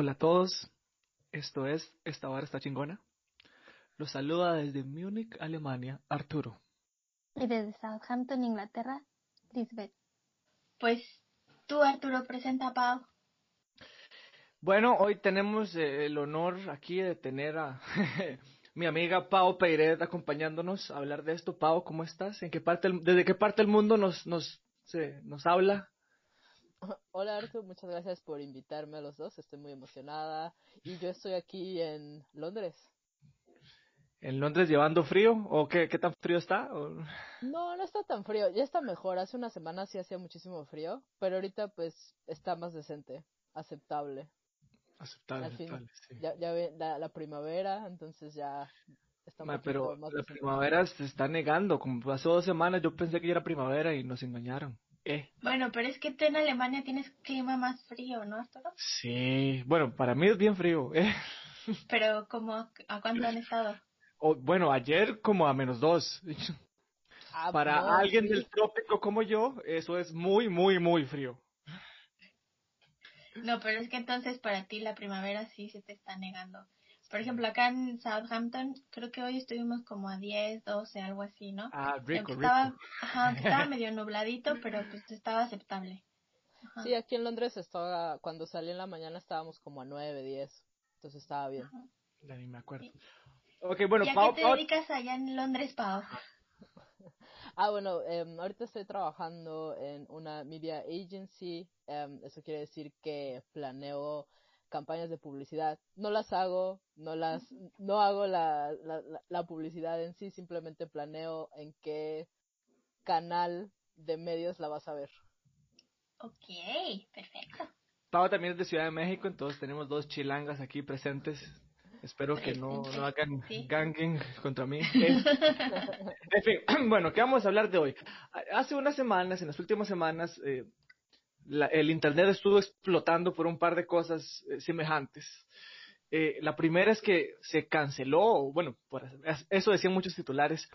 Hola a todos, esto es Esta Hora Está Chingona. Los saluda desde Múnich, Alemania, Arturo. Y desde Southampton, Inglaterra, Lisbeth. Pues tú, Arturo, presenta a Pau. Bueno, hoy tenemos eh, el honor aquí de tener a mi amiga Pau Peiret acompañándonos a hablar de esto. Pau, ¿cómo estás? ¿En qué parte, ¿Desde qué parte del mundo nos, nos, se, nos habla? Hola Arthur, muchas gracias por invitarme a los dos, estoy muy emocionada y yo estoy aquí en Londres. ¿En Londres llevando frío? ¿O qué, qué tan frío está? No, no está tan frío, ya está mejor, hace una semana sí hacía muchísimo frío, pero ahorita pues está más decente, aceptable. Aceptable, aceptable sí. Ya, ya ve la, la, primavera, entonces ya está Ma, Pero más la primavera se está negando, como pasó dos semanas yo pensé que ya era primavera y nos engañaron. Eh. Bueno, pero es que tú en Alemania tienes clima más frío, ¿no, Arturo? Sí, bueno, para mí es bien frío. Eh. Pero, ¿cómo, ¿a cuánto han estado? Oh, bueno, ayer como a menos dos. Ah, para no, alguien sí. del trópico como yo, eso es muy, muy, muy frío. No, pero es que entonces para ti la primavera sí se te está negando. Por ejemplo, acá en Southampton, creo que hoy estuvimos como a 10, 12, algo así, ¿no? Ah, rico, estaba, rico. Ajá, estaba medio nubladito, pero pues estaba aceptable. Ajá. Sí, aquí en Londres estaba, cuando salí en la mañana estábamos como a 9, 10, entonces estaba bien. Ajá. Ya ni me acuerdo. Ok, bueno, ¿Y a Pau, qué te Pau- dedicas allá en Londres, Pau? Ah, bueno, em, ahorita estoy trabajando en una media agency. em, eso quiere decir que planeo campañas de publicidad. No las hago, no las, no hago la, la, la- publicidad en sí, simplemente planeo en qué canal de medios la vas a ver. Ok, perfecto. Pau también es de Ciudad de México, entonces tenemos dos chilangas aquí presentes. Espero que no, no hagan Sí. ganging contra mí. En fin, bueno, ¿qué vamos a hablar de hoy? Hace unas semanas, en las últimas semanas, eh, la- el Internet estuvo explotando por un par de cosas eh, semejantes. Eh, la primera es que se canceló, bueno, por eso decían muchos titulares,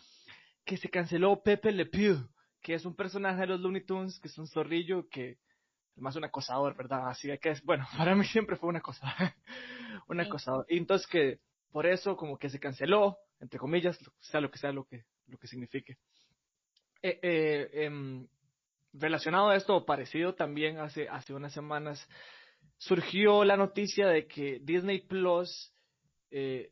que se canceló Pepe Le Pew, que es un personaje de los Looney Tunes, que es un zorrillo que más un acosador, ¿verdad? Así que es, bueno, para mí siempre fue un acosador, un acosador. Y entonces que por eso como que se canceló, entre comillas, sea lo que sea lo que, lo que signifique. Eh, eh, em, relacionado a esto, o parecido también hace, hace unas semanas, surgió la noticia de que Disney Plus eh,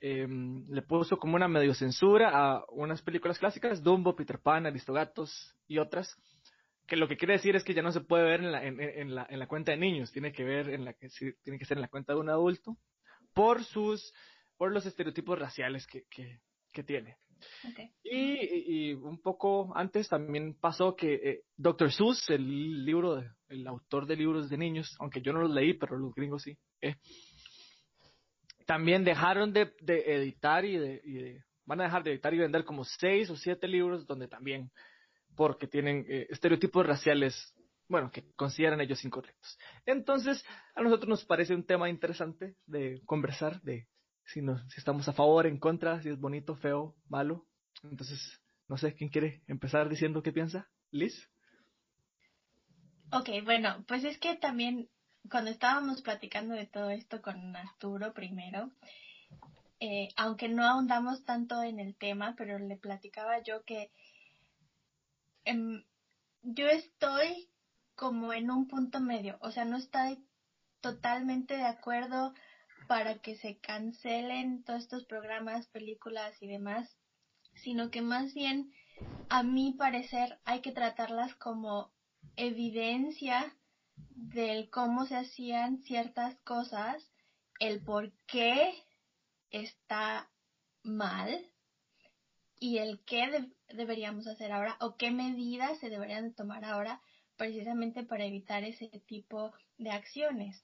em, le puso como una medio censura a unas películas clásicas, Dumbo, Peter Pan, Aristogatos y otras, que lo que quiere decir es que ya no se puede ver en la, en, en la, en la cuenta de niños, tiene que ver en la que tiene que ser en la cuenta de un adulto, por sus, por los estereotipos raciales que, que tiene. Ok. Y, y- y un poco antes también pasó que eh, Dr. Seuss, el libro, de- el autor de libros de niños, aunque yo no los leí, pero los gringos sí, eh, también dejaron de, de editar y de, y de- van a dejar de editar y vender como seis o siete libros donde también, porque tienen eh, estereotipos raciales, bueno, que consideran ellos incorrectos. Entonces, a nosotros nos parece un tema interesante de conversar, de si, nos, si estamos a favor, en contra, si es bonito, feo, malo. Entonces, no sé, ¿quién quiere empezar diciendo qué piensa? Liz. Ok, bueno, pues es que también cuando estábamos platicando de todo esto con Arturo primero, eh, aunque no ahondamos tanto en el tema, pero le platicaba yo que em, yo estoy como en un punto medio, o sea, no estoy totalmente de acuerdo para que se cancelen todos estos programas, películas y demás, sino que más bien, a mi parecer, hay que tratarlas como evidencia del cómo se hacían ciertas cosas, el por qué está mal y el qué de- deberíamos hacer ahora o qué medidas se deberían de tomar ahora precisamente para evitar ese tipo de acciones.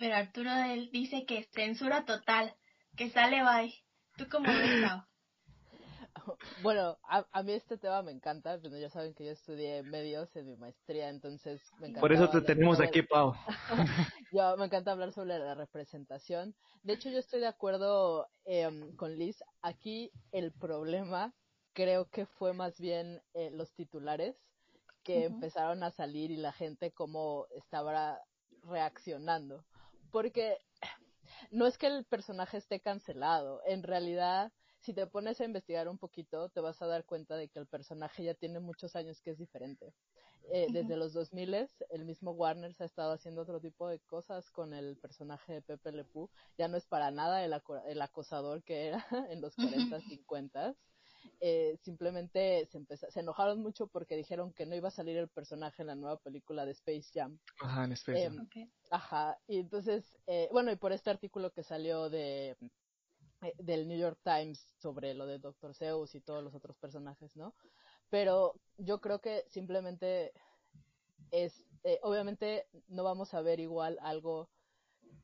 Pero Arturo él dice que censura total, que sale bye. ¿Tú cómo ves, Pau? Bueno, a, a mí este tema me encanta, pero ya saben que yo estudié medios en mi maestría, entonces me encanta. Por eso te tenemos aquí, Pau. Yo me encanta hablar sobre la representación. De hecho, yo estoy de acuerdo em, con Liz. Aquí el problema creo que fue más bien eh, los titulares que empezaron a salir y la gente cómo estaba reaccionando. Porque no es que el personaje esté cancelado, en realidad si te pones a investigar un poquito, te vas a dar cuenta de que el personaje ya tiene muchos años que es diferente. Eh, desde los 2000 el mismo Warner se ha estado haciendo otro tipo de cosas con el personaje de Pepe Le Pew. Ya no es para nada el, el acosador que era en los 40, 50. Eh, simplemente se, se enojaron mucho porque dijeron que no iba a salir el personaje en la nueva película de Space Jam. Ajá, en Space Jam. Em, ajá, y entonces, eh, bueno, y por este artículo que salió de eh, del New York Times sobre lo de Dr. Zeus y todos los otros personajes, ¿no? Pero yo creo que simplemente es, eh, obviamente no vamos a ver igual algo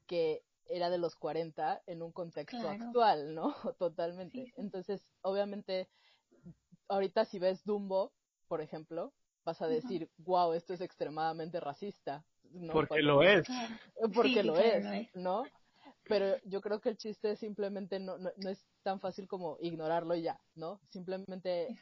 que era de los 40 en un contexto actual, ¿no? Totalmente. Entonces, obviamente, ahorita si ves Dumbo, por ejemplo, vas a decir, wow, esto es extremadamente racista. ¿no? Porque lo es. Porque lo, es, ¿no? pero yo creo que el chiste simplemente no, no, no, es tan fácil como ignorarlo ya, ¿no? Simplemente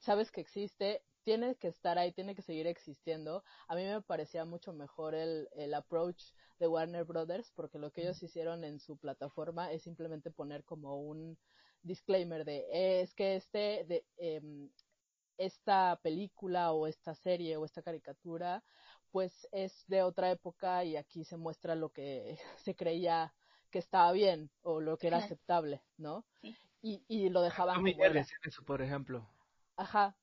sabes que existe, tiene que estar ahí, tiene que seguir existiendo. A mí me parecía mucho mejor el, el approach de Warner Brothers, porque lo que ellos hicieron en su plataforma es simplemente poner como un disclaimer de, es que este, de, eh, esta película o esta serie o esta caricatura pues es de otra época y aquí se muestra lo que se creía que estaba bien o lo que era aceptable, ¿no? Y, y lo dejaban eso, por ejemplo. Ajá.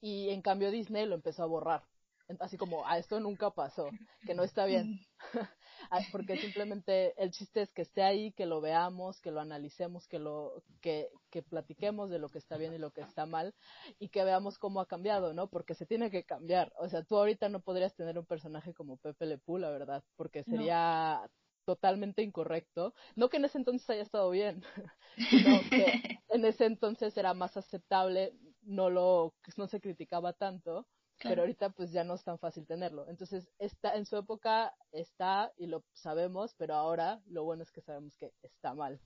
Y en cambio Disney lo empezó a borrar. Así como, a ah, esto nunca pasó, que no está bien. Ah, porque simplemente el chiste es que esté ahí, que lo veamos, que lo analicemos, que lo que, que platiquemos de lo que está bien y lo que está mal y que veamos cómo ha cambiado, ¿no? Porque se tiene que cambiar. O sea, tú ahorita no podrías tener un personaje como Pepe Le Pew, la verdad, porque sería totalmente incorrecto. No que en ese entonces haya estado bien, sino que en ese entonces era más aceptable, no lo, no se criticaba tanto, pero ahorita pues ya no es tan fácil tenerlo. Entonces, está, en su época está y lo sabemos, pero ahora lo bueno es que sabemos que está mal.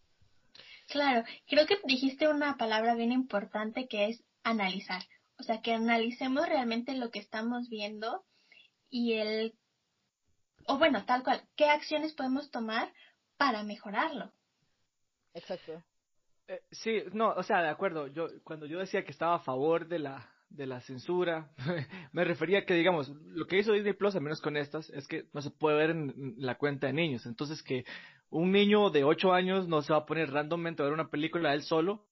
Claro, creo que dijiste una palabra bien importante que es analizar. O sea, que analicemos realmente lo que estamos viendo y el o bueno, tal cual, ¿qué acciones podemos tomar para mejorarlo? Exacto. Eh, sí, no, o sea, de acuerdo. Yo cuando yo decía que estaba a favor de la de la censura, me refería a que digamos lo que hizo Disney Plus, al menos con estas, es que no se puede ver en la cuenta de niños. Entonces que un niño de 8 años no se va a poner randommente a ver una película de él solo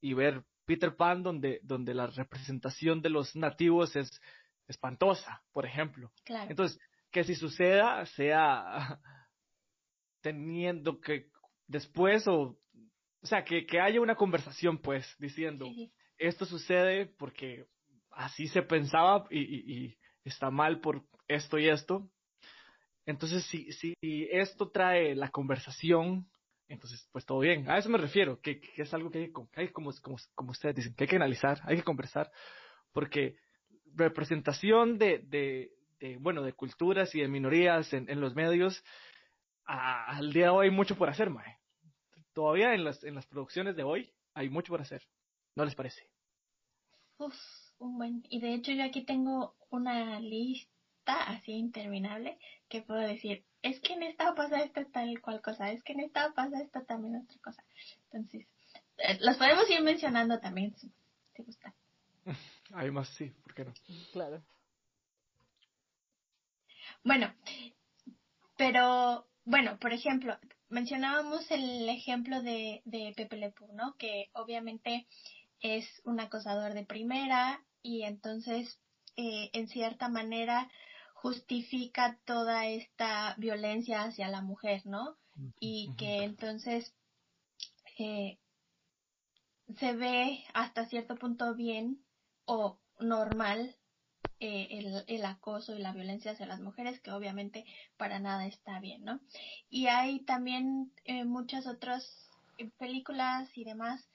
y ver Peter Pan donde donde la representación de los nativos es espantosa, por ejemplo. Claro. Entonces que si suceda sea teniendo que después o o sea que, que haya una conversación pues diciendo esto sucede porque así se pensaba y, y, y, está mal por esto y esto entonces si, si esto trae la conversación entonces pues todo bien. A eso me refiero que, que es algo que hay, que hay como, como, como ustedes dicen que hay que analizar hay que conversar porque representación de, de, de, bueno, de culturas y de minorías en, en los medios, al día de hoy hay mucho por hacer, Mae. Todavía en las, en las producciones de hoy hay mucho por hacer. ¿No les parece? Uf, un buen. Y de hecho yo aquí tengo una lista así interminable que puedo decir, es que en esta pasa esta tal cual cosa, es que en esta pasa esta también otra cosa. Entonces, eh, las podemos ir mencionando también si te gusta. Hay más, sí, ¿por qué no? Claro. Bueno, pero, bueno, por ejemplo, mencionábamos el ejemplo de, de Pepe Le ¿no? Que obviamente es un acosador de primera y entonces, eh, en cierta manera, justifica toda esta violencia hacia la mujer, ¿no? Y que entonces eh, se ve hasta cierto punto bien o normal eh, el, acoso y la violencia hacia las mujeres, que obviamente para nada está bien, ¿no? Y hay también eh, muchas otras eh, películas y demás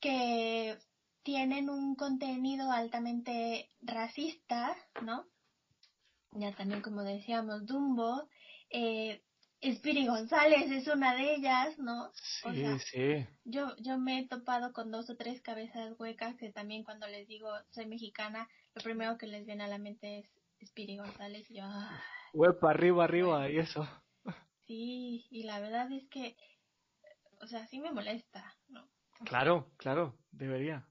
que tienen un contenido altamente racista, ¿no? Ya también como decíamos, Dumbo, eh, Spiri González es una de ellas, ¿no? Sí, sí. Yo, yo me he topado con dos o tres cabezas huecas que también cuando les digo soy mexicana, lo primero que les viene a la mente es Spiri González y yo... Huepa, arriba, arriba, y eso. Sí, Sí, y la verdad es que, o sea, sí me molesta, ¿no? Claro, claro, debería.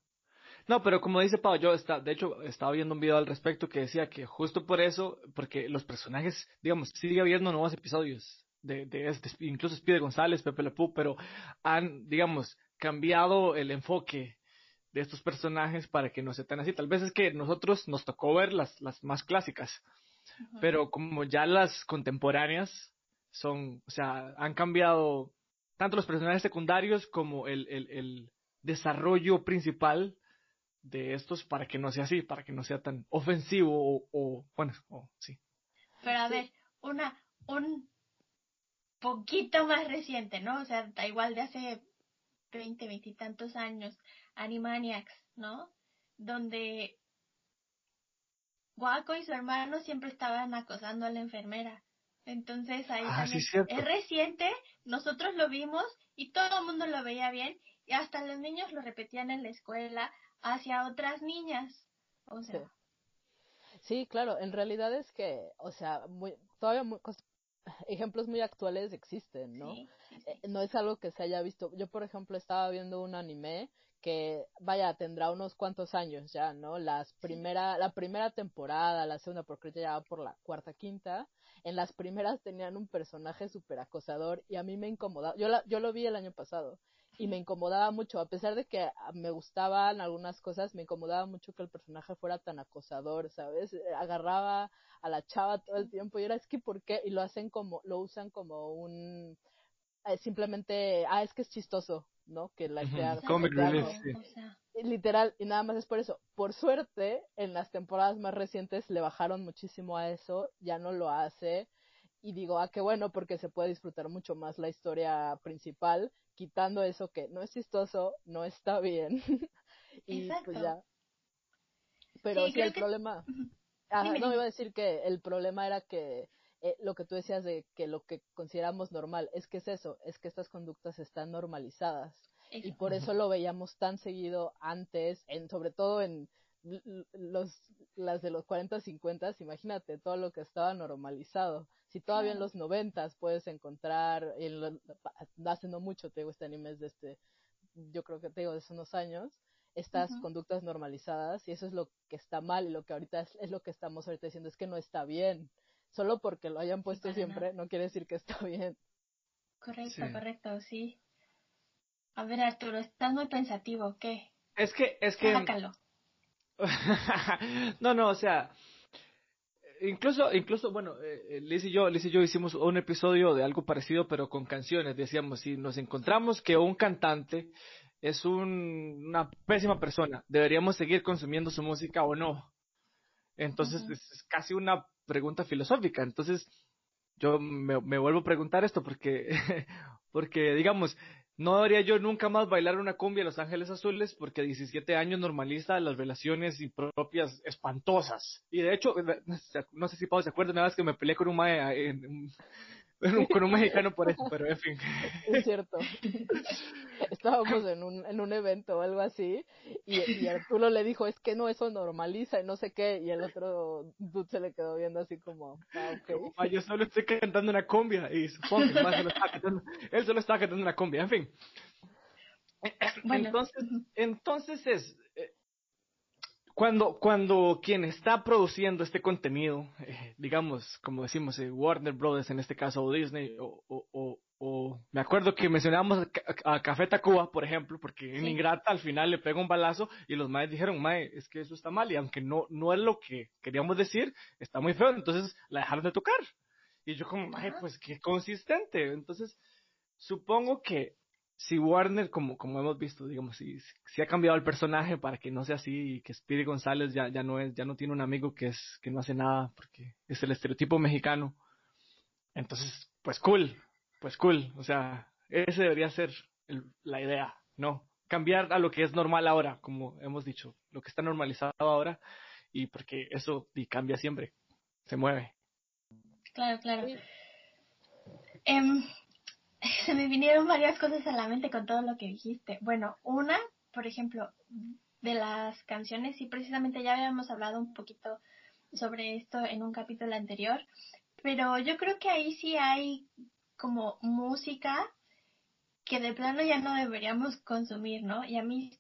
No, pero como dice Pau, yo está, de hecho estaba viendo un video al respecto que decía que justo por eso, porque los personajes, digamos, sigue habiendo nuevos episodios de, de este, incluso Spide González, Pepe Le Pew, pero han, digamos, cambiado el enfoque de estos personajes para que no se tan así. Tal vez es que nosotros nos tocó ver las, las más clásicas, pero como ya las contemporáneas son, o sea, han cambiado tanto los personajes secundarios como el, el, el desarrollo principal de estos para que no sea así, para que no sea tan ofensivo o, o bueno, o, sí. Pero a ver, una, un poquito más reciente, ¿no? O sea, da igual de hace 20, 20 y tantos años, Animaniacs, ¿no? Donde Guaco y su hermano siempre estaban acosando a la enfermera. Entonces ahí Ah, también es reciente, nosotros lo vimos y todo el mundo lo veía bien y hasta los niños lo repetían en la escuela hacia otras niñas. O sea, Sí, claro, en realidad es que, o sea, muy, todavía muy, ejemplos muy actuales existen, ¿no? sí, sí, sí. Eh, no es algo que se haya visto. Yo, por ejemplo, estaba viendo un anime que, vaya, tendrá unos cuantos años ya, ¿no? Las primera, la primera temporada, la segunda, porque ya va por la cuarta, quinta. En las primeras tenían un personaje súper acosador y a mí me incomodaba. Yo, la, yo lo vi el año pasado y me incomodaba mucho, a pesar de que ah, me gustaban algunas cosas, me incomodaba mucho que el personaje fuera tan acosador, ¿sabes? Agarraba a la chava todo el tiempo y era, es que, ¿por qué? Y lo hacen como, lo usan como un, eh, simplemente, ah, es que es chistoso, ¿no? Que la haga- comic relief, sí. O sea, literal, y nada más es por eso. Por suerte, en las temporadas más recientes le bajaron muchísimo a eso, ya no lo hace. Y digo, ah, qué bueno, porque se puede disfrutar mucho más la historia principal, quitando eso que no es chistoso, no está bien. y pues Exacto. ya. Pero Sí, sí, el que- problema. Ajá, Dime, no, iba a decir que el problema era que eh, lo que tú decías de que lo que consideramos normal es que es eso, es que estas conductas están normalizadas y por eso lo veíamos tan seguido antes, en sobre todo en los las de los 40 50, imagínate todo lo que estaba normalizado. Si todavía en los 90 puedes encontrar en lo- hace no mucho te digo este anime es de este yo creo que te digo de hace unos años estas conductas normalizadas y eso es lo que está mal y lo que ahorita es, es lo que estamos ahorita diciendo es que no está bien. Solo porque lo hayan puesto siempre no quiere decir que está bien. Correcto, Sí. correcto, sí. A ver, Arturo, estás muy pensativo, ¿qué? Es que, es que, Sácalo. no, no, o sea, incluso, incluso, bueno, eh, eh, Liz y yo, Liz y yo hicimos un episodio de algo parecido, pero con canciones. Decíamos, si nos encontramos que un cantante es un- una pésima persona, ¿deberíamos seguir consumiendo su música o no? Entonces, es casi una pregunta filosófica. Entonces, yo me, me vuelvo a preguntar esto porque, porque, digamos, no debería yo nunca más bailar una cumbia en Los Ángeles Azules porque a 17 años normaliza las relaciones impropias espantosas. Y de hecho, no sé si Pablo se acuerda una vez que me peleé con un, mae en- con un mexicano por eso, pero en fin. Es cierto. Estábamos en un, en un evento o algo así y, y Arturo le dijo, es que no, eso normaliza y no sé qué, y el otro dude se le quedó viendo así como, ah, ok. Ah, yo solo estoy cantando una cumbia y supongo que solo estaba cantando- él solo estaba cantando una cumbia, en fin. Bueno, entonces, entonces es eh, cuando cuando quien está produciendo este contenido, eh, digamos, como decimos, eh, Warner Brothers en este caso o Disney o, o, o- o- me acuerdo que mencionábamos a, a Café Tacuba, por ejemplo, porque en Sí. Ingrata al final le pega un balazo y los maes dijeron, mae, es que eso está mal y aunque no no es lo que queríamos decir, está muy feo, entonces la dejaron de tocar. Y yo como, mae, pues qué consistente. Entonces, supongo que si Warner, como, como hemos visto, digamos, si, si ha cambiado el personaje para que no sea así y que Speedy González ya, ya no es, ya no tiene un amigo que es, que no hace nada porque es el estereotipo mexicano. Entonces, pues cool, pues cool. O sea, ese debería ser el- la idea, ¿no? Cambiar a lo que es normal ahora, como hemos dicho, lo que está normalizado ahora, y porque eso y cambia siempre, se mueve. Claro, claro. Sí. Se me vinieron varias cosas a la mente con todo lo que dijiste. Bueno, una, por ejemplo, de las canciones, y precisamente ya habíamos hablado un poquito sobre esto en un capítulo anterior, pero yo creo que ahí sí hay como música que de plano ya no deberíamos consumir, ¿no? Y a mí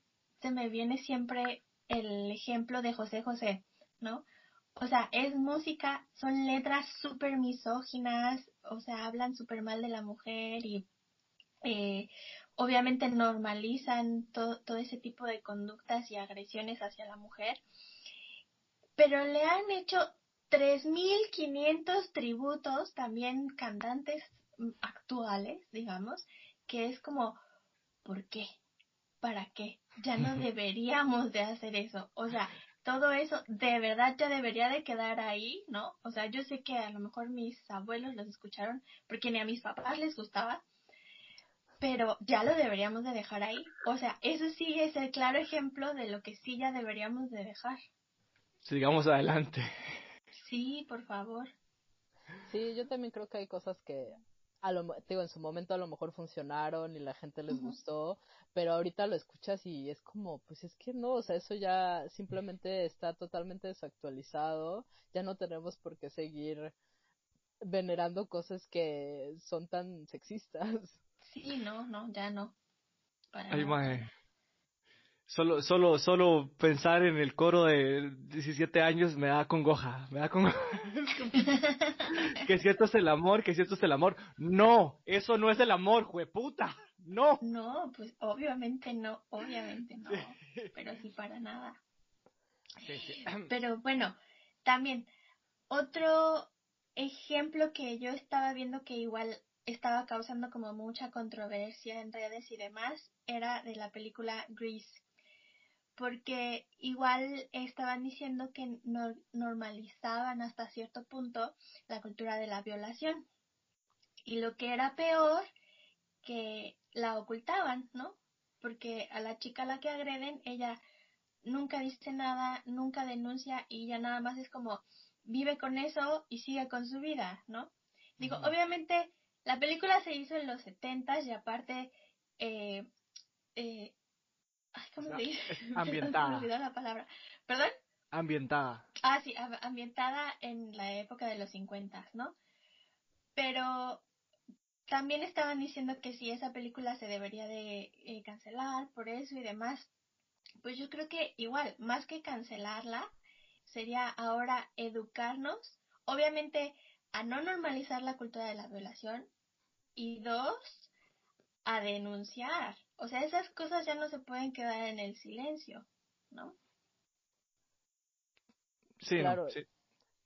se me viene siempre el ejemplo de José José, ¿no? O sea, es música, son letras súper misóginas, o sea, hablan súper mal de la mujer y eh, obviamente normalizan todo ese tipo de conductas y agresiones hacia la mujer, pero le han hecho 3.500 tributos, también cantantes actuales, digamos, que es como, ¿por qué? ¿Para qué? Ya no deberíamos de hacer eso. O sea, todo eso de verdad ya debería de quedar ahí, ¿no? O sea, yo sé que a lo mejor mis abuelos los escucharon porque ni a mis papás les gustaba, pero ya lo deberíamos de dejar ahí. O sea, eso sí es el claro ejemplo de lo que sí ya deberíamos de dejar. Sigamos adelante. Sí, por favor. Sí, yo también creo que hay cosas que a lo, digo, en su momento a lo mejor funcionaron y la gente les gustó, pero ahorita lo escuchas y es como, pues es que no, o sea, eso ya simplemente está totalmente desactualizado, ya no tenemos por qué seguir venerando cosas que son tan sexistas. Sí, no, no, ya no. Ay, Solo, solo, solo pensar en el coro de 17 años me da congoja, me da congoja. que cierto es el amor, que cierto es el amor. No, eso no es el amor, jueputa. No. No, pues obviamente no, obviamente no. Pero sí para nada. Pero bueno, también otro ejemplo que yo estaba viendo que igual estaba causando como mucha controversia en redes y demás era de la película Grease porque igual estaban diciendo que normalizaban hasta cierto punto la cultura de la violación. Y lo que era peor, que la ocultaban, ¿no? Porque a la chica a la que agreden, ella nunca dice nada, nunca denuncia y ya nada más es como vive con eso y sigue con su vida, ¿no? Digo, obviamente la película se hizo en los setentas y aparte eh, eh, Ay, ¿cómo se dice? Ambientada. me la palabra. ¿Perdón? Ambientada. Ah, sí, ambientada en la época de los 50, ¿no? Pero también estaban diciendo que si esa película se debería de eh, cancelar por eso y demás. Pues yo creo que igual, más que cancelarla, sería ahora educarnos, obviamente, a no normalizar la cultura de la violación y dos, a denunciar. O sea, esas cosas ya no se pueden quedar en el silencio, ¿no? Sí, claro.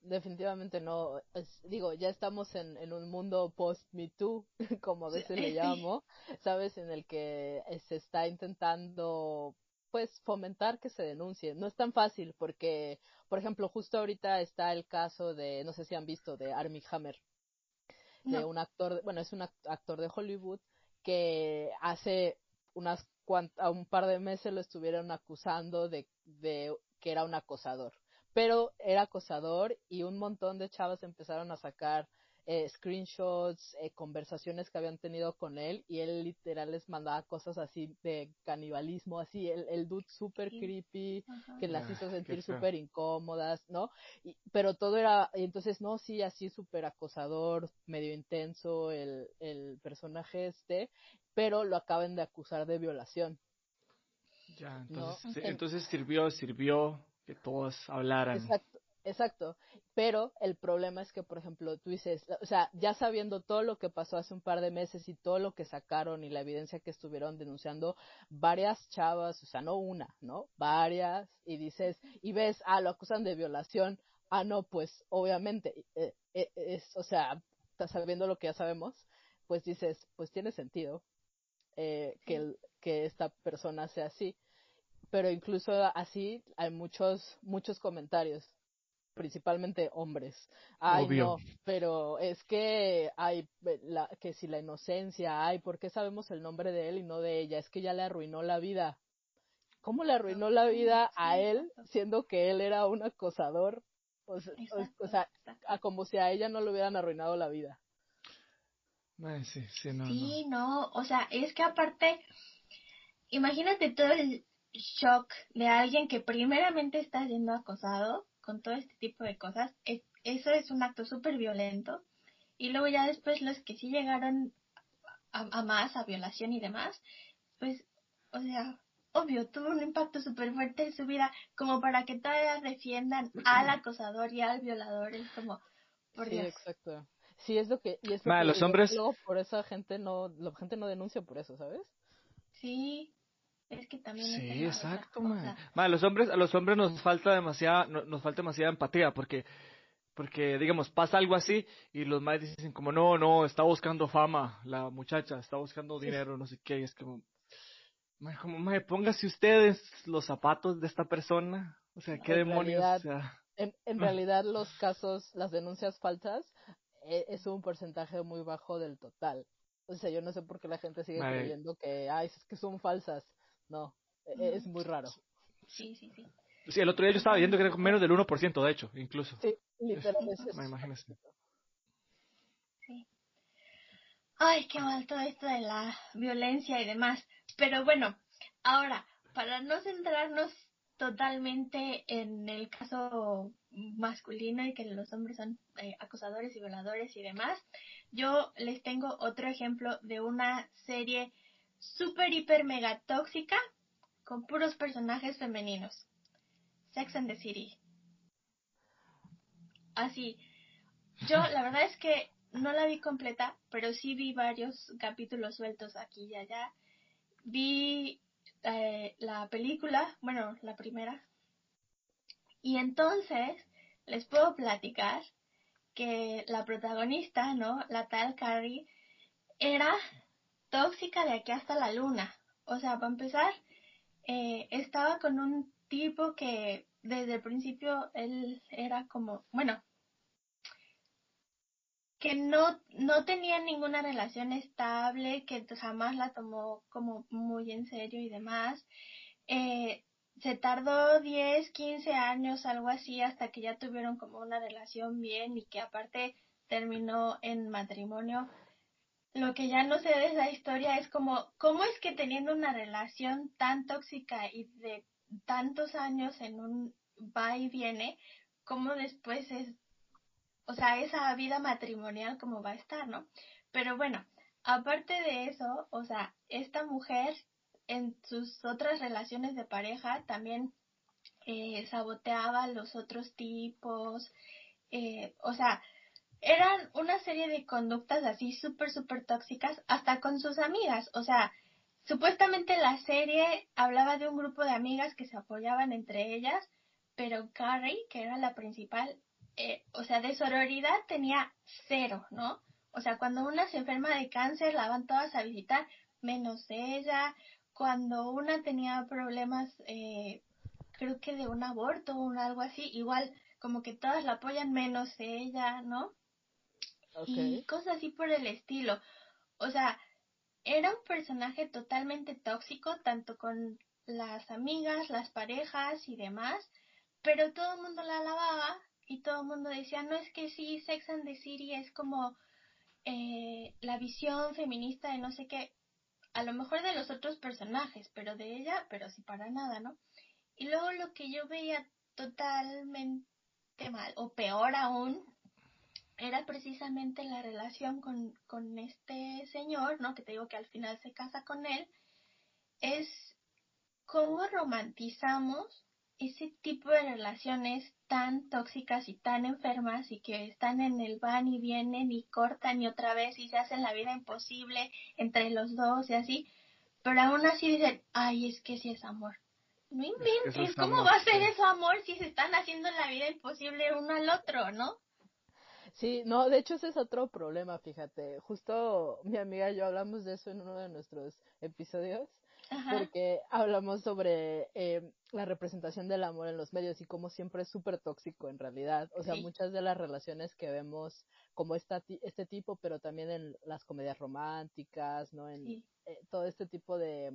Definitivamente no. digo, ya estamos en, en un mundo post-Me Too, como a veces le llamo, ¿sabes? En el que eh, se está intentando, pues, fomentar que se denuncie. No es tan fácil porque, por ejemplo, justo ahorita está el caso de, no sé si han visto, de Armie Hammer, de un actor, bueno, es un actor de Hollywood que hace unas a un par de meses lo estuvieron acusando de, de que era un acosador. Pero era acosador y un montón de chavas empezaron a sacar eh, screenshots, eh, conversaciones que habían tenido con él y él literal les mandaba cosas así de canibalismo, así el, el dude super creepy que las hizo sentir súper incómodas, ¿no? Y, pero todo era, entonces no, sí, así súper acosador, medio intenso el, el personaje este, pero lo acaban de acusar de violación. Ya, entonces, entonces sirvió, sirvió que todos hablaran. Exacto. Exacto, pero el problema es que, por ejemplo, tú dices, o sea, ya sabiendo todo lo que pasó hace un par de meses y todo lo que sacaron y la evidencia que estuvieron denunciando, varias chavas, o sea, no una, ¿no? Varias, y dices, y ves, ah, lo acusan de violación, ah, no, pues obviamente, eh, eh, es, o sea, estás sabiendo lo que ya sabemos, pues dices, pues tiene sentido eh, que, que esta persona sea así. Pero incluso así hay muchos muchos comentarios principalmente hombres. Ay, no, pero es que hay la, que si la inocencia, ay, ¿por qué sabemos el nombre de él y no de ella? Es que ya le arruinó la vida. ¿Cómo le arruinó la vida a él siendo que él era un acosador? O, sea, a como si a ella no le hubieran arruinado la vida. sí, sí, no, sí, no, o sea, es que aparte, imagínate todo el shock de alguien que primeramente está siendo acosado con todo este tipo de cosas, eso es un acto súper violento Y luego ya después los que sí llegaron a, a más, a violación y demás, pues, o sea, obvio, tuvo un impacto súper fuerte en su vida, como para que todavía defiendan al acosador y al violador, es como, por sí, Dios. exacto. Sí, es lo que... Y es lo Ma, que- los hombres- Luego por eso gente no, la gente no denuncia por eso, ¿sabes? Sí, es que también es Sí, exacto, man. Los hombres, a los hombres nos falta demasiada, no- nos falta demasiada empatía porque, porque, digamos, pasa algo así y los más dicen como, no, no, está buscando fama la muchacha, está buscando dinero, no sé qué, y es como, man, como, man, póngase ustedes los zapatos de esta persona, o sea, qué En demonios, realidad, o sea, En, en realidad los casos, las denuncias falsas, eh, es un porcentaje muy bajo del total. O sea, yo no sé por qué la gente sigue creyendo que, ay, es que son falsas. No, e- e- es muy raro. Sí, sí, sí. sí, el otro día yo estaba viendo que era menos del 1%, de hecho, incluso, Sí, literal, es, es- Ma, imagínese. Ay, qué mal todo esto de la violencia y demás. Pero bueno, ahora, para no centrarnos totalmente en el caso masculino y que los hombres son eh, acosadores y violadores y demás, yo les tengo otro ejemplo de una serie super, hiper, mega tóxica con puros personajes femeninos. Sex and the City. Así. Yo, la verdad es que no la vi completa, pero sí vi varios capítulos sueltos aquí y allá. Vi eh, la película, bueno, la primera. Y entonces les puedo platicar que la protagonista, ¿no? La tal Carrie, era tóxica de aquí hasta la luna. O sea, para empezar, eh, estaba con un tipo que desde el principio él era como, bueno, que no, no tenía ninguna relación estable, que jamás la tomó como muy en serio y demás. Eh, se tardó 10, 15 años, algo así, hasta que ya tuvieron como una relación bien y que aparte terminó en matrimonio. Lo que ya no sé de esa historia es como, ¿cómo es que teniendo una relación tan tóxica y de tantos años en un va y viene, cómo después es o sea, esa vida matrimonial como va a estar, ¿no? Pero bueno, aparte de eso, o sea, esta mujer en sus otras relaciones de pareja también eh, saboteaba a los otros tipos, eh, o sea, eran una serie de conductas así súper, súper tóxicas, hasta con sus amigas, o sea, supuestamente la serie hablaba de un grupo de amigas que se apoyaban entre ellas, pero Carrie, que era la principal, eh, o sea, de sororidad tenía cero, ¿no? O sea, cuando una se enferma de cáncer, la van todas a visitar, menos ella. Cuando una tenía problemas, eh, creo que de un aborto o un algo así, igual como que todas la apoyan menos ella, ¿no? Y cosas así por el estilo. O sea, era un personaje totalmente tóxico, tanto con las amigas, las parejas y demás, pero todo el mundo la alababa y todo el mundo decía, no es que sí, Sex and the City es como eh, la visión feminista de no sé qué, a lo mejor de los otros personajes, pero de ella, pero sí para nada, ¿no? Y luego lo que yo veía totalmente mal, o peor aún, era precisamente la relación con, con este señor, ¿no? Que te digo que al final se casa con él, es cómo romantizamos ese tipo de relaciones tan tóxicas y tan enfermas y que están en el van y vienen y cortan y otra vez y se hacen la vida imposible entre los dos y así, pero aún así dicen, ay, es que sí es amor. No inventes, es ¿cómo amor, va a ser sí. eso amor si se están haciendo la vida imposible uno al otro, no? Sí, no, de hecho ese es otro problema, fíjate. Justo mi amiga y yo hablamos de eso en uno de nuestros episodios, Ajá. porque hablamos sobre eh, la representación del amor en los medios y cómo siempre es súper tóxico en realidad. O sea, Sí. muchas de las relaciones que vemos como esta, este tipo, pero también en las comedias románticas, ¿no? En Sí. eh, todo este tipo de,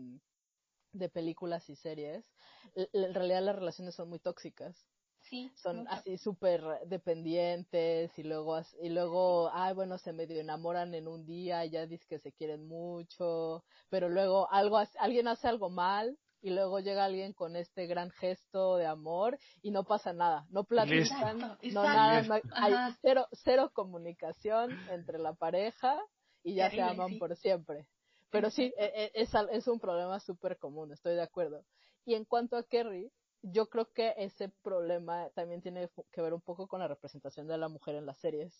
de películas y series, en realidad las relaciones son muy tóxicas Sí, son mucho. así súper dependientes y luego y luego ay bueno se medio enamoran en un día y ya dicen que se quieren mucho pero luego algo alguien hace algo mal y luego llega alguien con este gran gesto de amor y no pasa nada, no platican, Exacto, no nada, no hay, cero, cero comunicación entre la pareja y ya se aman sí. por siempre. Pero sí, e- e- es, es un problema súper común, estoy de acuerdo. Y en cuanto a Kerry, yo creo que ese problema también tiene que ver un poco con la representación de la mujer en las series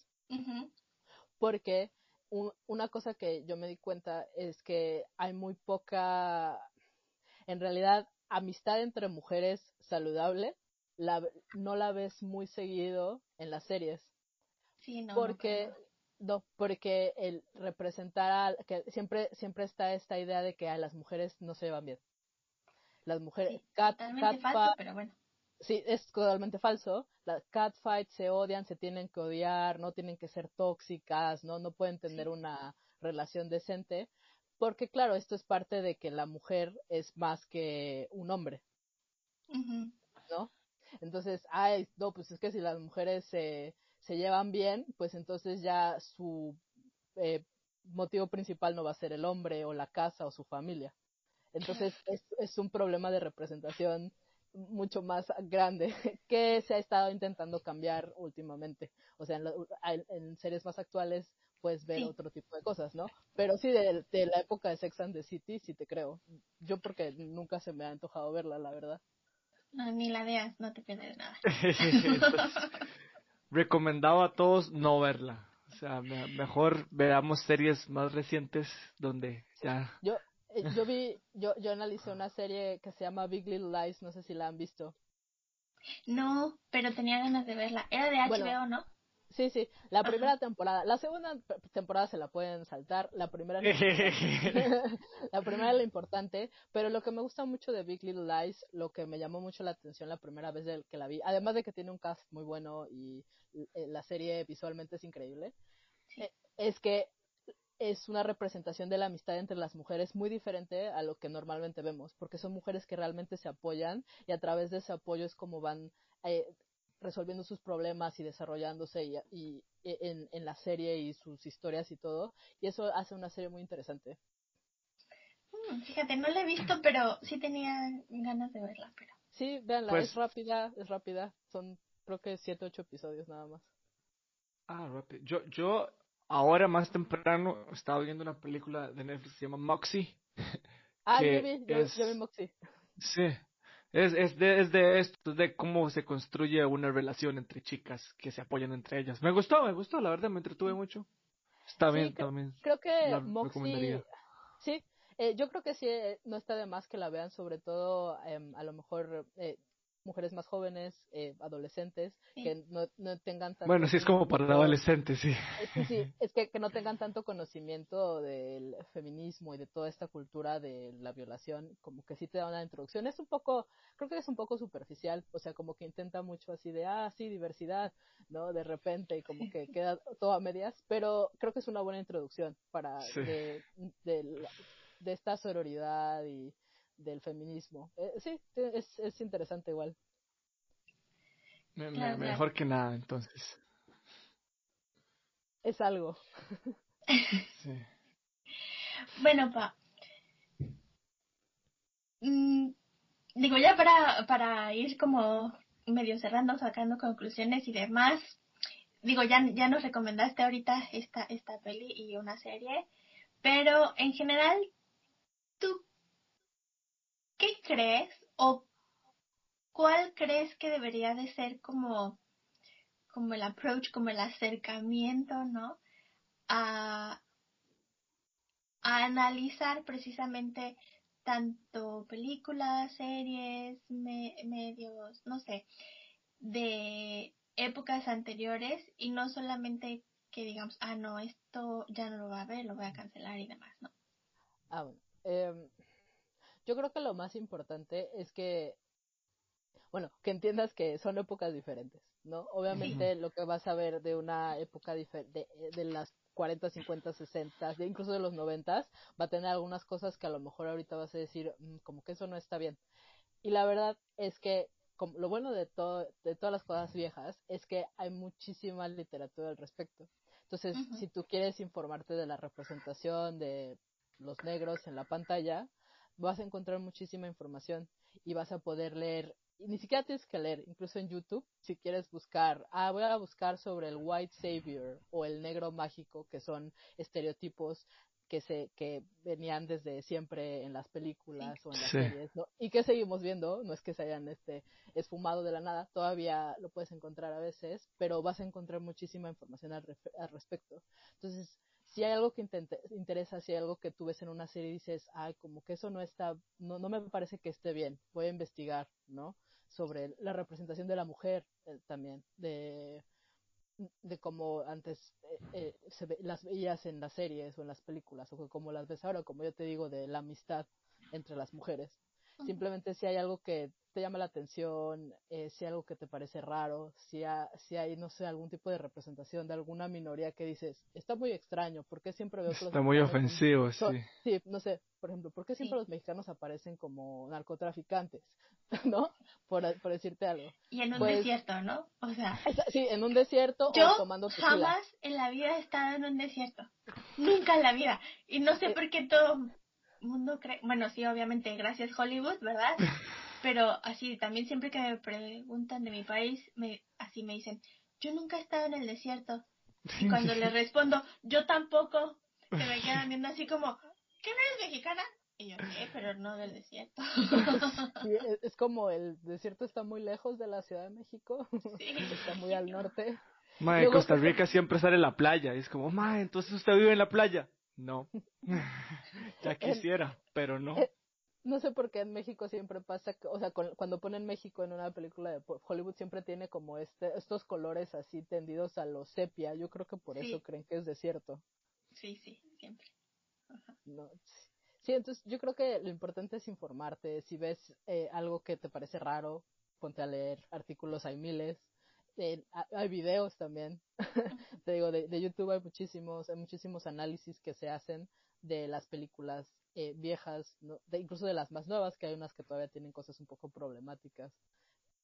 porque un- una cosa que yo me di cuenta es que hay muy poca, en realidad, amistad entre mujeres saludable, la, no la ves muy seguido en las series, Sí, no. porque no, porque el representar a, que siempre siempre está esta idea de que a las mujeres no se llevan bien. Las mujeres, Sí, cat- totalmente falso, pero bueno. Sí, es totalmente falso. Las catfights se odian, se tienen que odiar, no tienen que ser tóxicas, no, no pueden tener Sí. una relación decente, porque claro, esto es parte de que la mujer es más que un hombre. ¿no? Entonces, ay, no, pues es que si las mujeres se, se llevan bien, pues entonces ya su eh, motivo principal no va a ser el hombre o la casa o su familia. Entonces, es, es un problema de representación mucho más grande que se ha estado intentando cambiar últimamente. O sea, en, la- en- en series más actuales puedes ver Sí. otro tipo de cosas, ¿no? Pero sí, de, de la época de Sex and the City, sí te creo. Yo porque nunca se me ha antojado verla, la verdad. No, ni la veas, no te pierdes nada. Entonces, recomendado a todos no verla. O sea, me- mejor veamos series más recientes donde ya... Yo, yo vi, yo, yo analicé una serie que se llama Big Little Lies, no sé si la han visto. No, pero tenía ganas de verla. Era de Bueno. HBO, ¿no? Sí, sí, la Ajá. primera temporada, la segunda temporada se la pueden saltar, la primera la primera es lo importante, pero lo que me gusta mucho de Big Little Lies, lo que me llamó mucho la atención la primera vez que la vi, además de que tiene un cast muy bueno y eh, la serie visualmente es increíble, Sí. eh, es que es una representación de la amistad entre las mujeres muy diferente a lo que normalmente vemos, porque son mujeres que realmente se apoyan y a través de ese apoyo es como van eh, resolviendo sus problemas y desarrollándose y, y- en, en la serie y sus historias y todo, y eso hace una serie muy interesante. Mm, fíjate, no la he visto, pero sí tenía ganas de verla. Pero Sí, véanla, Pues- es rápida, es rápida, son creo que siete, ocho episodios nada más. Ah, rápido. Yo, yo ahora más temprano estaba viendo una película de Netflix que se llama Moxie. Ah, yo vi, yo, es- yo vi Moxie. Sí. Es, es, de, es de esto, de cómo se construye una relación entre chicas que se apoyan entre ellas. Me gustó, me gustó, la verdad, me entretuve mucho. Está Sí, bien, creo- también. Creo que La Moxie, sí, eh, yo creo que sí, eh, no está de más que la vean, sobre todo em, a lo mejor eh, mujeres más jóvenes, eh, adolescentes, Sí. que no, no tengan tanto Bueno, sí, es como para conocimiento- adolescentes, sí. Eh, Sí, sí, es que, que no tengan tanto conocimiento del feminismo y de toda esta cultura de la violación, como que sí te da una introducción. Es un poco, creo que es un poco superficial, o sea, como que intenta mucho así de, ah, sí, diversidad, ¿no? De repente, y como que queda todo a medias, pero creo que es una buena introducción para, Sí. de, de, la- de esta sororidad y del feminismo. Eh, sí, es, es interesante igual. Me- me- Claro, claro. mejor que nada, entonces. Es algo. Sí. bueno, pa. Mm, digo, ya para, para ir como medio cerrando, sacando conclusiones y demás. Digo, ya, ya nos recomendaste ahorita esta, esta peli y una serie. Pero en general, ¿tú qué crees o cuál crees que debería de ser como, como el approach, como el acercamiento, ¿no? A, analizar precisamente tanto películas, series, me- medios, no sé, de épocas anteriores y no solamente que digamos, ah, no, esto ya no lo va a ver, lo voy a cancelar y demás, ¿no? Ah, bueno. Em, yo creo que lo más importante es que, bueno, que entiendas que son épocas diferentes, ¿no? Obviamente lo que vas a ver de una época diferente, de, de las 40, 50, 60, de incluso de los 90, va a tener algunas cosas que a lo mejor ahorita vas a decir, "Mm, como que eso no está bien. Y la verdad es que como, lo bueno de, todo, de todas las cosas viejas es que hay muchísima literatura al respecto. Entonces, si tú quieres informarte de la representación de los negros en la pantalla, vas a encontrar muchísima información y vas a poder leer, y ni siquiera tienes que leer, incluso en YouTube, si quieres buscar, ah, voy a buscar sobre el White Savior o el negro mágico, que son estereotipos que se que venían desde siempre en las películas o en las series ¿no? y que seguimos viendo no es que se hayan este esfumado de la nada todavía lo puedes encontrar a veces pero vas a encontrar muchísima información al, al respecto. Entonces si hay algo que interesa, si hay algo que tú ves en una serie y dices, ay, como que eso no está, no, no me parece que esté bien, voy a investigar, ¿no? Sobre la representación de la mujer eh, también, de, de cómo antes eh, eh, se las veías en las series o en las películas, o como las ves ahora, como yo te digo, de la amistad entre las mujeres. Simplemente si hay algo que te llama la atención, eh, si hay algo que te parece raro, si, si hay, no sé, algún tipo de representación de alguna minoría que dices, está muy extraño, ¿por qué siempre veo Está muy ofensivo, sí. Sí, no sé, por ejemplo, ¿por qué siempre los mexicanos aparecen como narcotraficantes? ¿No? Por, por decirte algo. Y en un pues desierto, ¿no? O sea. Sí, en un desierto yo o tomando jamás en la vida he estado en un desierto. Nunca en la vida. Y no sé eh, por qué todo mundo cree, bueno, sí, obviamente, gracias Hollywood, ¿verdad? Pero así, también siempre que me preguntan de mi país, me, así me dicen, yo nunca he estado en el desierto. Y cuando les respondo, yo tampoco, se me quedan viendo así como, ¿qué no eres mexicana? Y yo, ¿qué? Pero no del desierto. es como el desierto está muy lejos de la Ciudad de México. está muy al norte. Ma, en Costa Rica siempre sale la playa. Y es como, ma, entonces usted vive en la playa. No. ya quisiera, pero no. Eh, no sé por qué en México siempre pasa, o sea, cuando ponen México en una película de Hollywood siempre tiene como este, estos colores así tendidos a lo sepia. Yo creo que por eso creen que es desierto. Sí, sí, siempre. No, sí. entonces yo creo que lo importante es informarte. Si ves eh, algo que te parece raro, ponte a leer artículos, hay miles hay videos también. Te digo, de, de, YouTube hay muchísimos, hay muchísimos análisis que se hacen de las películas eh, viejas, de, incluso de las más nuevas, que hay unas que todavía tienen cosas un poco problemáticas.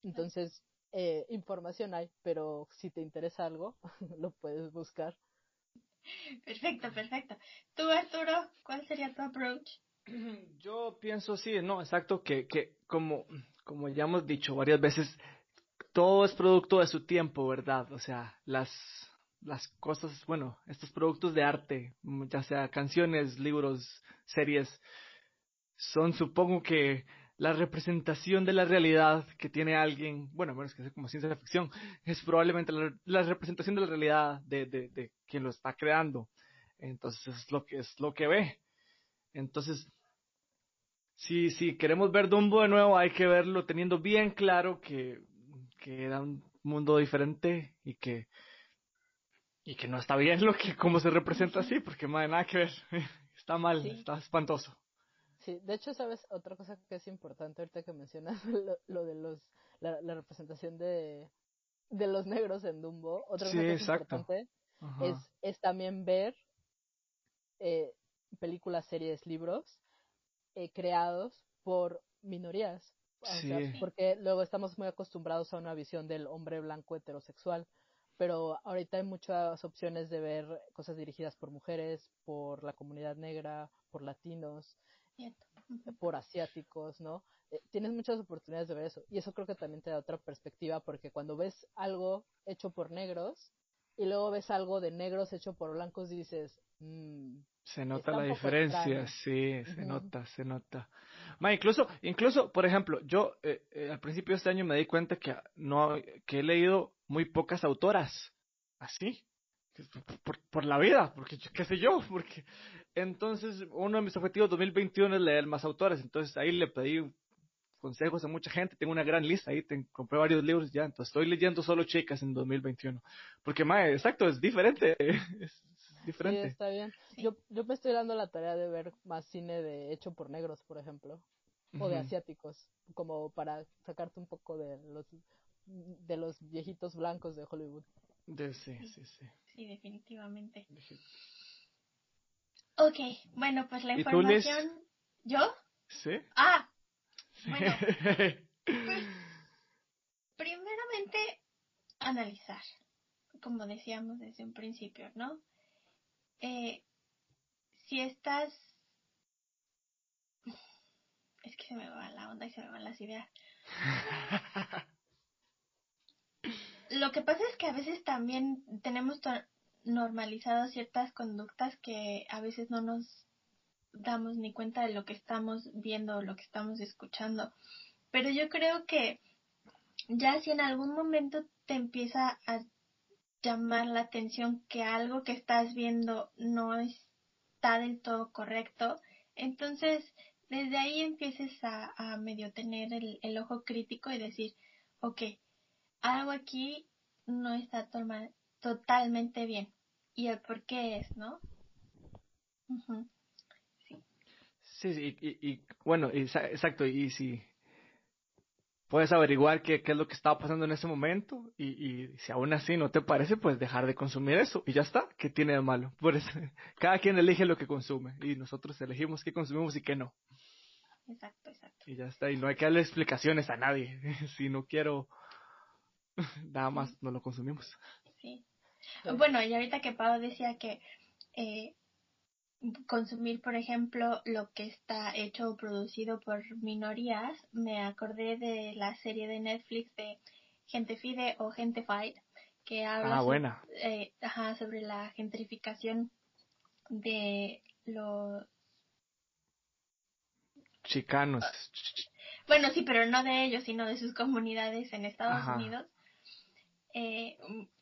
Entonces, eh, información hay, pero si te interesa algo, lo puedes buscar. Perfecto, perfecto. Tú, Arturo, ¿cuál sería tu approach? Yo pienso, sí, no, exacto, que, que como, como ya hemos dicho varias veces, todo es producto de su tiempo, ¿verdad? O sea, las, las cosas, bueno, estos productos de arte, ya sea canciones, libros, series, son supongo que la representación de la realidad que tiene alguien, bueno, menos que sea como ciencia ficción, es probablemente la, representación de la realidad de, de, de, quien lo está creando. Entonces es lo que es lo que ve. Entonces, si, si queremos ver Dumbo de nuevo, hay que verlo teniendo bien claro que que era un mundo diferente y que y que no está bien lo que como se representa así, porque hay nada que ver, está mal, está espantoso. Sí, de hecho, sabes, otra cosa que es importante ahorita que mencionas lo, de los la, representación de, de los negros en Dumbo, otra cosa que es importante es, es también ver eh, películas, series, libros eh, creados por minorías porque luego estamos muy acostumbrados a una visión del hombre blanco heterosexual, pero ahorita hay muchas opciones de ver cosas dirigidas por mujeres, por la comunidad negra, por latinos, por asiáticos, ¿no? Eh, tienes muchas oportunidades de ver eso y eso creo que también te da otra perspectiva porque cuando ves algo hecho por negros y luego ves algo de negros hecho por blancos dices, mmm, se nota la diferencia, sí, se nota, se nota. Ma, incluso, incluso, por ejemplo, yo eh, eh, al principio de este año me di cuenta que no, que he leído muy pocas autoras, así, por, por la vida, porque qué sé yo, porque entonces uno de mis objetivos 2021 es leer más autores, entonces ahí le pedí consejos a mucha gente, tengo una gran lista ahí, te, compré varios libros ya, entonces estoy leyendo solo chicas en 2021, porque ma, exacto, es diferente, es, diferente. Sí, está bien. Yo, yo me estoy dando la tarea de ver más cine de hecho por negros, por ejemplo, o de asiáticos, como para sacarte un poco de los de los viejitos blancos de Hollywood. De, sí, sí, sí. Sí, definitivamente. Ok, bueno, pues la información. ¿Yo? Sí. Ah, bueno. pues, primeramente, analizar, como decíamos desde un principio, ¿no? eh, si estás que se me va la onda y se me van las ideas. Lo que pasa es que a veces también tenemos normalizado ciertas conductas que a veces no nos damos ni cuenta de lo que estamos viendo o lo que estamos escuchando. Pero yo creo que ya si en algún momento te empieza a llamar la atención que algo que estás viendo no está del todo correcto, entonces desde ahí empieces a, medio tener el, ojo crítico y decir, ok, algo aquí no está totalmente bien. Y el por qué es, ¿no? Sí, y, y, bueno, exacto, y si puedes averiguar qué, qué, es lo que estaba pasando en ese momento y, y, si aún así no te parece, pues dejar de consumir eso y ya está, ¿qué tiene de malo? Por eso, cada quien elige lo que consume y nosotros elegimos qué consumimos y qué no. Exacto, exacto. Y ya está, y no hay que darle explicaciones a nadie. si no quiero, nada más no lo consumimos. Sí. Bueno, y ahorita que Pau decía que eh, consumir, por ejemplo, lo que está hecho o producido por minorías, me acordé de la serie de Netflix de Gente Fide o Gente Fight, que habla ah, sobre, eh, sobre la gentrificación de los chicanos. Bueno, sí, pero no de ellos, sino de sus comunidades en Estados Unidos. Eh,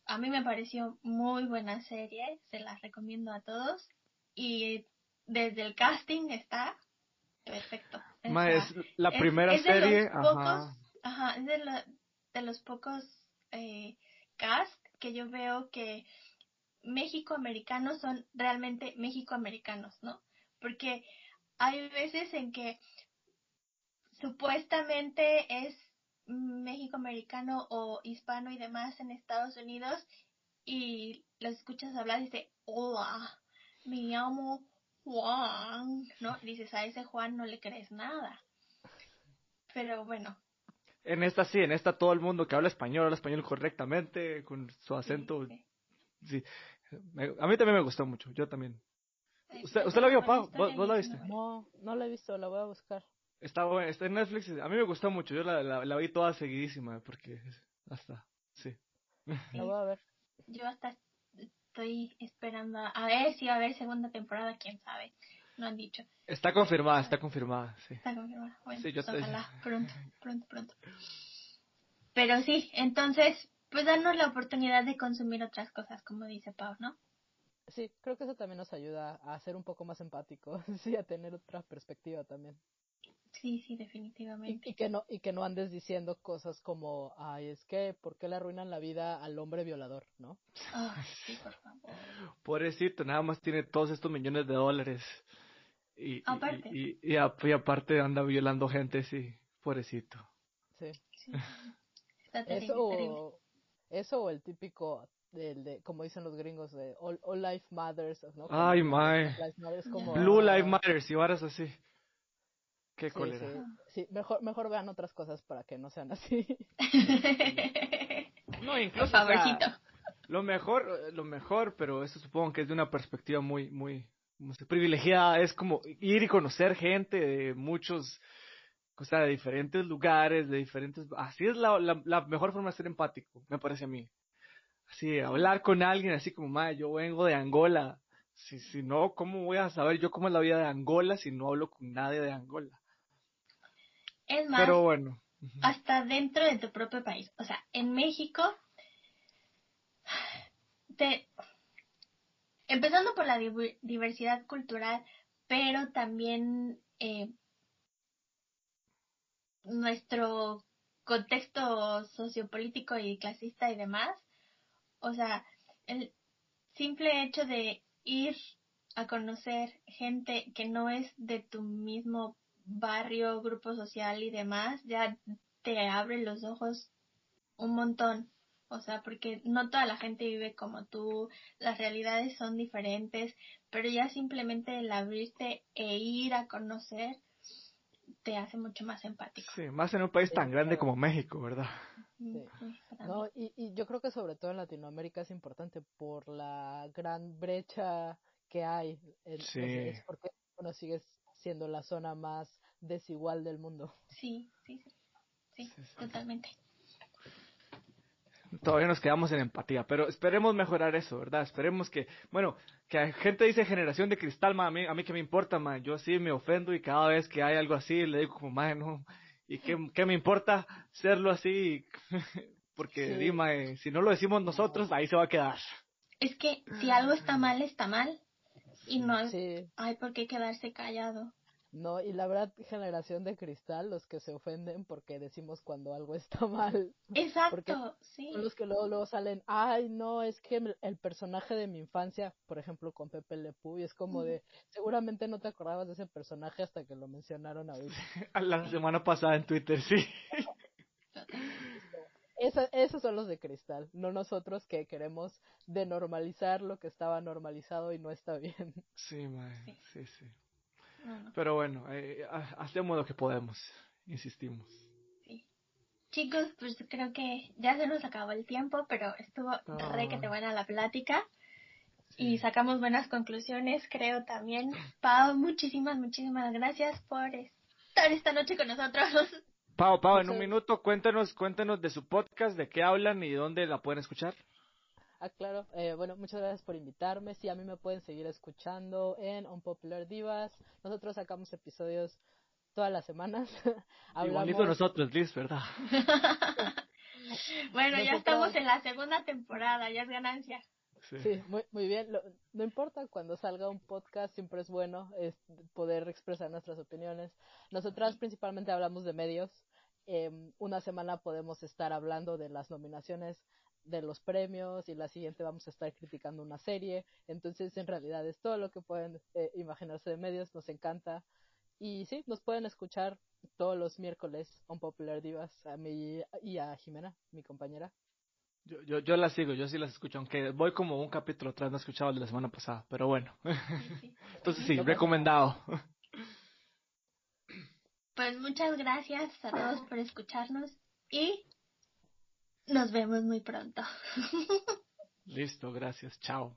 a mí me pareció muy buena serie, se las recomiendo a todos y desde el casting está perfecto. es la primera serie. ajá. es de, los pocos eh, cast que yo veo que México-americanos son realmente México-americanos, ¿no? Porque hay veces en que supuestamente es México-americano o hispano y demás en Estados Unidos y los escuchas hablar y dice, hola, me llamo Juan, ¿no? Dices, a ese Juan no le crees nada. Pero bueno. En esta sí, en esta todo el mundo que habla español, habla español correctamente, con su acento. Sí, A mí también me gustó mucho, yo también. ¿Usted, ¿usted la vio, Pau? ¿Vos, la viste? No, no la he visto, la voy a buscar. Está, está en Netflix, a mí me gustó mucho, yo la, la, vi toda seguidísima, porque hasta, sí. La voy a ver. Yo hasta estoy esperando a ver si va a haber segunda temporada, quién sabe. No han dicho. Está confirmada, está confirmada, sí. Está confirmada. Bueno, sí, yo ojalá, pronto, pronto, pronto. Pero sí, entonces, pues darnos la oportunidad de consumir otras cosas, como dice Pau, ¿no? Sí, creo que eso también nos ayuda a ser un poco más empáticos, sí, a tener otra perspectiva también. Sí, sí, definitivamente. Y, que no y que no andes diciendo cosas como, ay, es que, ¿por qué le arruinan la vida al hombre violador, no? sí, por favor. Pobrecito, nada más tiene todos estos millones de dólares. Y, aparte. Y, y, aparte anda violando gente, sí, pobrecito. Sí. sí. Está terrible, eso, o, eso o el típico del de, como dicen los gringos, de All, Life Matters, ¿no? Ay, my. Blue Life Matters y varas así. Qué cólera. Sí, mejor, mejor vean otras cosas para que no sean así. no, incluso. lo mejor, lo mejor, pero eso supongo que es de una perspectiva muy, muy, privilegiada. Es como ir y conocer gente de muchos, o sea, de diferentes lugares, de diferentes. Así es la, la, mejor forma de ser empático, me parece a mí. Así, hablar con alguien así como, madre, yo vengo de Angola. Si, si no, ¿cómo voy a saber yo cómo es la vida de Angola si no hablo con nadie de Angola? Es más, hasta dentro de tu propio país. O sea, en México, te, empezando por la diversidad cultural, pero también eh, nuestro contexto sociopolítico y clasista y demás. O sea, el simple hecho de ir a conocer gente que no es de tu mismo barrio, grupo social y demás, ya te abre los ojos un montón. O sea, porque no toda la gente vive como tú, las realidades son diferentes, pero ya simplemente el abrirte e ir a conocer te hace mucho más empático. Sí, más en un país tan grande como México, ¿verdad? No, y, y yo creo que sobre todo en Latinoamérica es importante por la gran brecha que hay. Sí. porque, bueno, sigues siendo la zona más desigual del mundo. Sí, sí, sí. Sí, totalmente. Todavía nos quedamos en empatía, pero esperemos mejorar eso, ¿verdad? Esperemos que, bueno, que gente dice generación de cristal, ma, a mí, a mí que me importa, ma, yo sí me ofendo y cada vez que hay algo así le digo como, ma, no, y qué, qué me importa serlo así, porque dime, si no lo decimos nosotros, ahí se va a quedar. Es que si algo está mal, está mal. Y no hay por qué quedarse callado. No, y la verdad, generación de cristal, los que se ofenden porque decimos cuando algo está mal. Exacto, sí. Son los que luego, luego salen, ay, no, es que el personaje de mi infancia, por ejemplo, con Pepe Le Pew, y es como de, seguramente no te acordabas de ese personaje hasta que lo mencionaron ahorita. la semana pasada en Twitter, sí. esos son los de cristal, no nosotros que queremos denormalizar lo que estaba normalizado y no está bien. Sí, sí, sí. Pero bueno, eh, hacemos lo que podemos, insistimos. Sí. Chicos, pues creo que ya se nos acabó el tiempo, pero estuvo re que te buena la plática. Y sacamos buenas conclusiones, creo también. Pau, muchísimas, muchísimas gracias por estar esta noche con nosotros. Pau, Pau, en un minuto, cuéntanos, cuéntanos de su podcast, de qué hablan y dónde la pueden escuchar. Ah, claro. Eh, bueno, muchas gracias por invitarme. Sí, a mí me pueden seguir escuchando en Unpopular Divas. Nosotros sacamos episodios todas las semanas. Igualito nosotros, Liz, ¿verdad? bueno, ya estamos en la segunda temporada, ya es ganancia. Sí, muy, muy bien. no importa cuando salga un podcast, siempre es bueno es poder expresar nuestras opiniones. Nosotras principalmente hablamos de medios. Eh, una semana podemos estar hablando de las nominaciones de los premios y la siguiente vamos a estar criticando una serie. Entonces, en realidad es todo lo que pueden eh, imaginarse de medios, nos encanta. Y sí, nos pueden escuchar todos los miércoles on Popular Divas a mí y a Jimena, mi compañera. Yo, yo, yo las sigo, yo sí las escucho, aunque voy como un capítulo atrás, no he escuchado el de la semana pasada, pero bueno. Entonces sí, recomendado. Pues muchas gracias a todos por escucharnos y nos vemos muy pronto. Listo, gracias. Chao.